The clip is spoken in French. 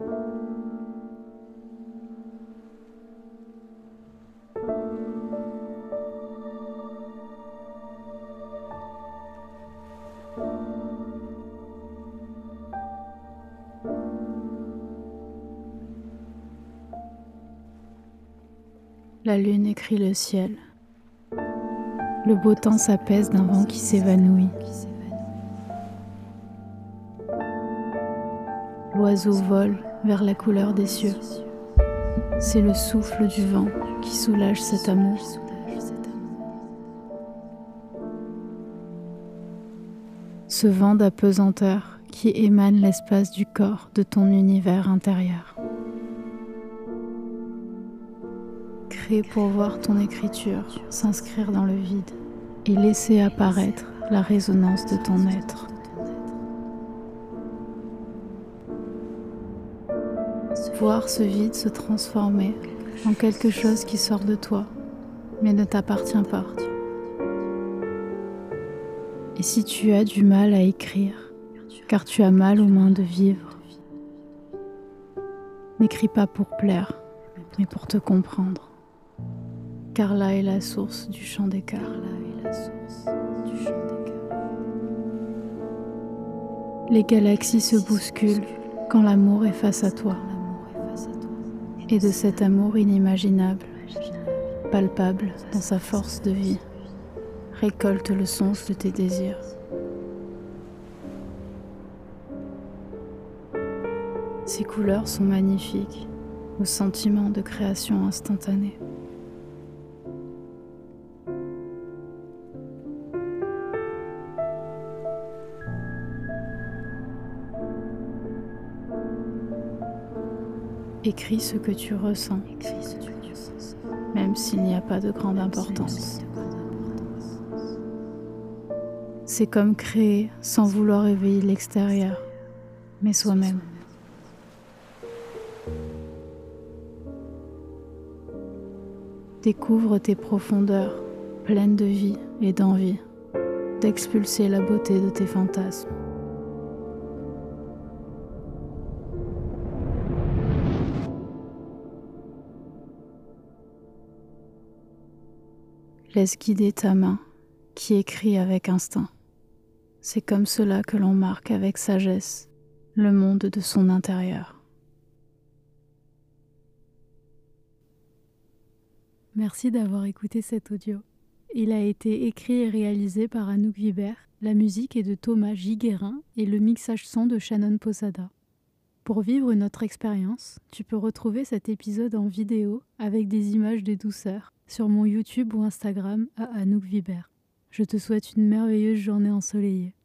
La lune écrit le ciel. Le beau temps s'apaise d'un vent qui s'évanouit. L'oiseau vole vers la couleur des cieux. C'est le souffle du vent qui soulage cet amour. Ce vent d'apesanteur qui émane l'espace du corps de ton univers intérieur. Crée pour voir ton écriture s'inscrire dans le vide et laisser apparaître la résonance de ton être. Voir ce vide se transformer en quelque chose qui sort de toi, mais ne t'appartient pas. Et si tu as du mal à écrire, car tu as mal aux mains de vivre, n'écris pas pour plaire, mais pour te comprendre. Car là est la source du chant des cœurs. Les galaxies se bousculent quand l'amour est face à toi et de cet amour inimaginable, palpable dans sa force de vie. Récolte le songe de tes désirs. Ces couleurs sont magnifiques, au sentiment de création instantanée. Écris ce que tu ressens, même s'il n'y a pas de grande importance. C'est comme créer sans vouloir éveiller l'extérieur, mais soi-même. Découvre tes profondeurs pleines de vie et d'envie d'expulser la beauté de tes fantasmes. Laisse guider ta main qui écrit avec instinct. C'est comme cela que l'on marque avec sagesse le monde de son intérieur. Merci d'avoir écouté cet audio. Il a été écrit et réalisé par Anouk Vibert, la musique est de Thomas Giguerin et le mixage son de Shannon Posada. Pour vivre notre expérience, tu peux retrouver cet épisode en vidéo avec des images de douceur sur mon YouTube ou Instagram à Anouk. Je te souhaite une merveilleuse journée ensoleillée.